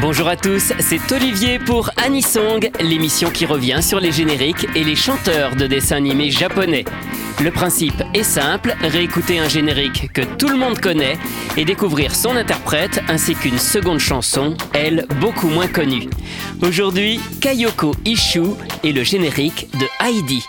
Bonjour à tous, c'est Olivier pour Anisong, l'émission qui revient sur les génériques et les chanteurs de dessins animés japonais. Le principe est simple, réécouter un générique que tout le monde connaît et découvrir son interprète ainsi qu'une seconde chanson, elle beaucoup moins connue. Aujourd'hui, Kayoko Ishu et le générique de Heidi.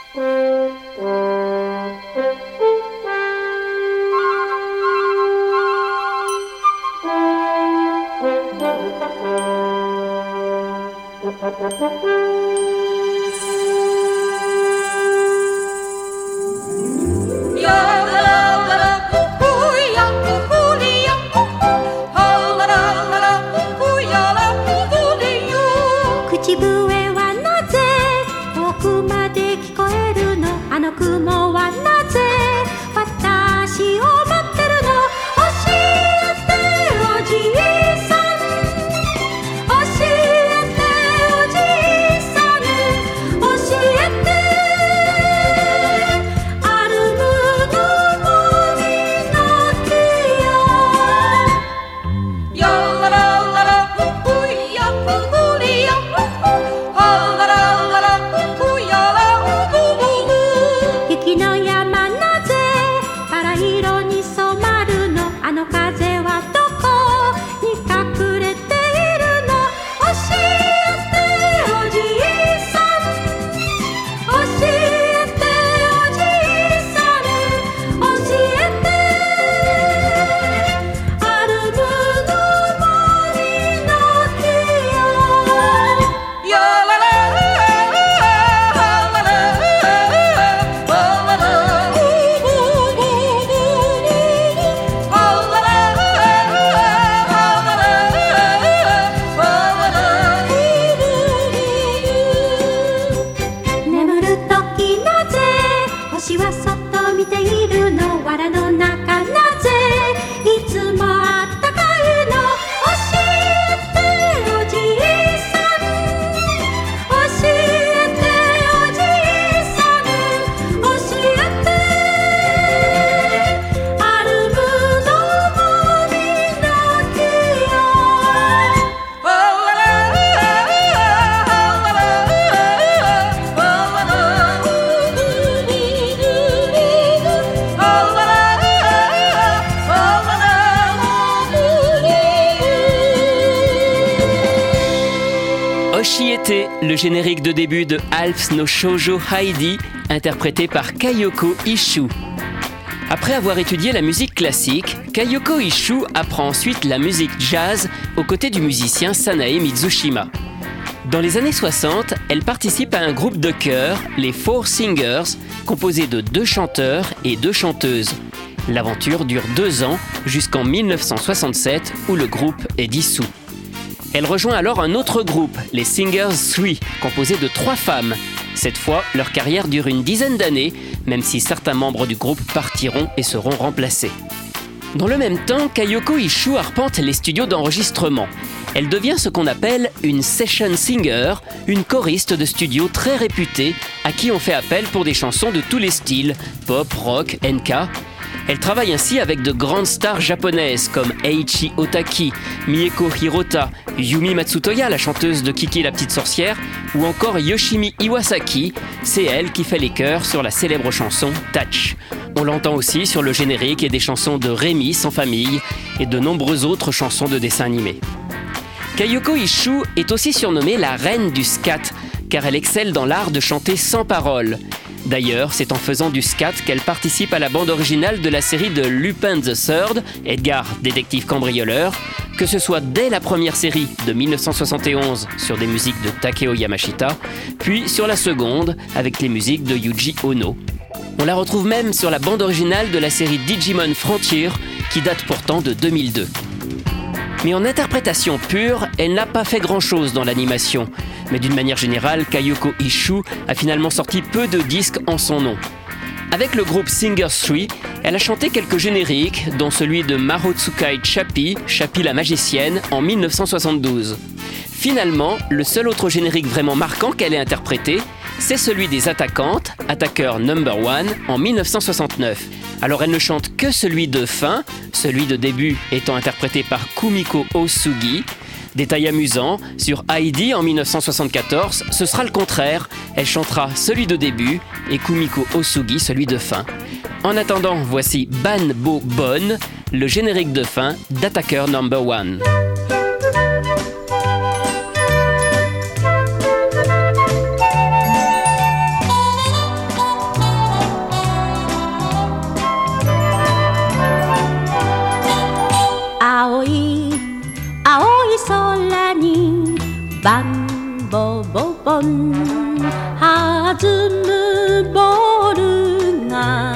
Le générique de début de Alps no Shoujo Heidi, interprété par Kayoko Ishu. Après avoir étudié la musique classique, Kayoko Ishu apprend ensuite la musique jazz aux côtés du musicien Sanae Mitsushima. Dans les années 60, elle participe à un groupe de chœur, les Four Singers, composé de deux chanteurs et deux chanteuses. L'aventure dure deux ans jusqu'en 1967 où le groupe est dissous. Elle rejoint alors un autre groupe, les Singers 3, composé de trois femmes. Cette fois, leur carrière dure une dizaine d'années, même si certains membres du groupe partiront et seront remplacés. Dans le même temps, Kayoko Ishu arpente les studios d'enregistrement. Elle devient ce qu'on appelle une session singer, une choriste de studio très réputée, à qui on fait appel pour des chansons de tous les styles, pop, rock, NK, elle travaille ainsi avec de grandes stars japonaises comme Eiichi Otaki, Mieko Hirota, Yumi Matsutoya, la chanteuse de Kiki la petite sorcière, ou encore Yoshimi Iwasaki, c'est elle qui fait les chœurs sur la célèbre chanson Touch. On l'entend aussi sur le générique et des chansons de Rémi sans famille et de nombreuses autres chansons de dessins animés. Kayoko Ishu est aussi surnommée la reine du scat, car elle excelle dans l'art de chanter sans paroles. D'ailleurs, c'est en faisant du scat qu'elle participe à la bande originale de la série de Lupin the Third, Edgar, détective cambrioleur, que ce soit dès la première série de 1971 sur des musiques de Takeo Yamashita, puis sur la seconde avec les musiques de Yuji Ono. On la retrouve même sur la bande originale de la série Digimon Frontier, qui date pourtant de 2002. Mais en interprétation pure, elle n'a pas fait grand-chose dans l'animation. Mais d'une manière générale, Kayoko Ishu a finalement sorti peu de disques en son nom. Avec le groupe Singers 3, elle a chanté quelques génériques, dont celui de Mahotsukai Chapi, Chapi la magicienne, en 1972. Finalement, le seul autre générique vraiment marquant qu'elle ait interprété, c'est celui des attaquantes, Attaqueur Number One, en 1969. Alors elle ne chante que celui de fin, celui de début étant interprété par Kumiko Osugi, Détail amusant, sur Heidi en 1974, ce sera le contraire. Elle chantera celui de début et Kumiko Osugi celui de fin. En attendant, voici Ban Bo Bon, le générique de fin d'Attacker Number One. 번弾むボールが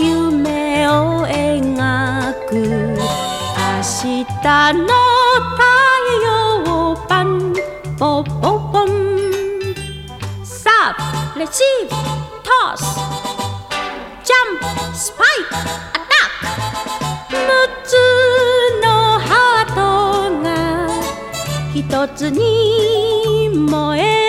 夢を描く。明日の太陽パンポポポン。サーブレシーブトス。ジャンプスパイクアタック。一つに燃え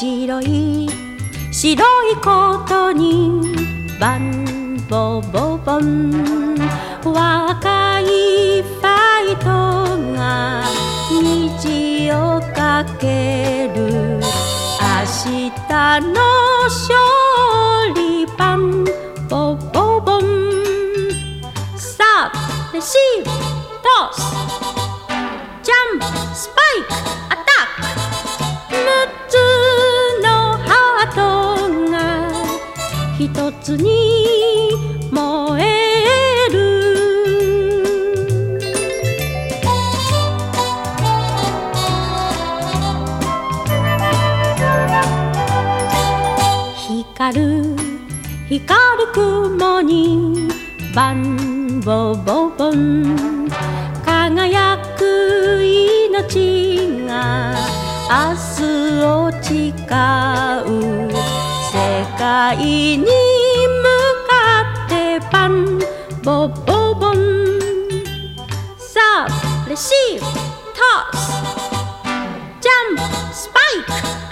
白い白いことにバンボボボン。若かける。明日の勝利バンボボボン輝く命が明日を誓う。世界に向かってパンボボボン。サーブレシーブトスジャンプスパイク。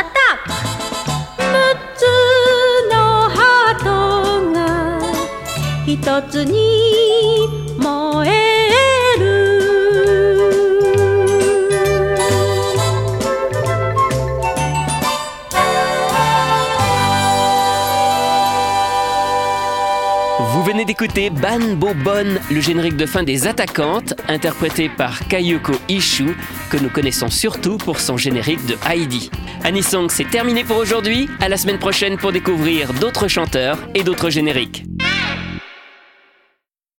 つに燃えd'écouter Ban Bo Bon, le générique de fin des Attaquantes, interprété par Kayoko Ishu, que nous connaissons surtout pour son générique de Heidi. Anisong, c'est terminé pour aujourd'hui. À la semaine prochaine pour découvrir d'autres chanteurs et d'autres génériques.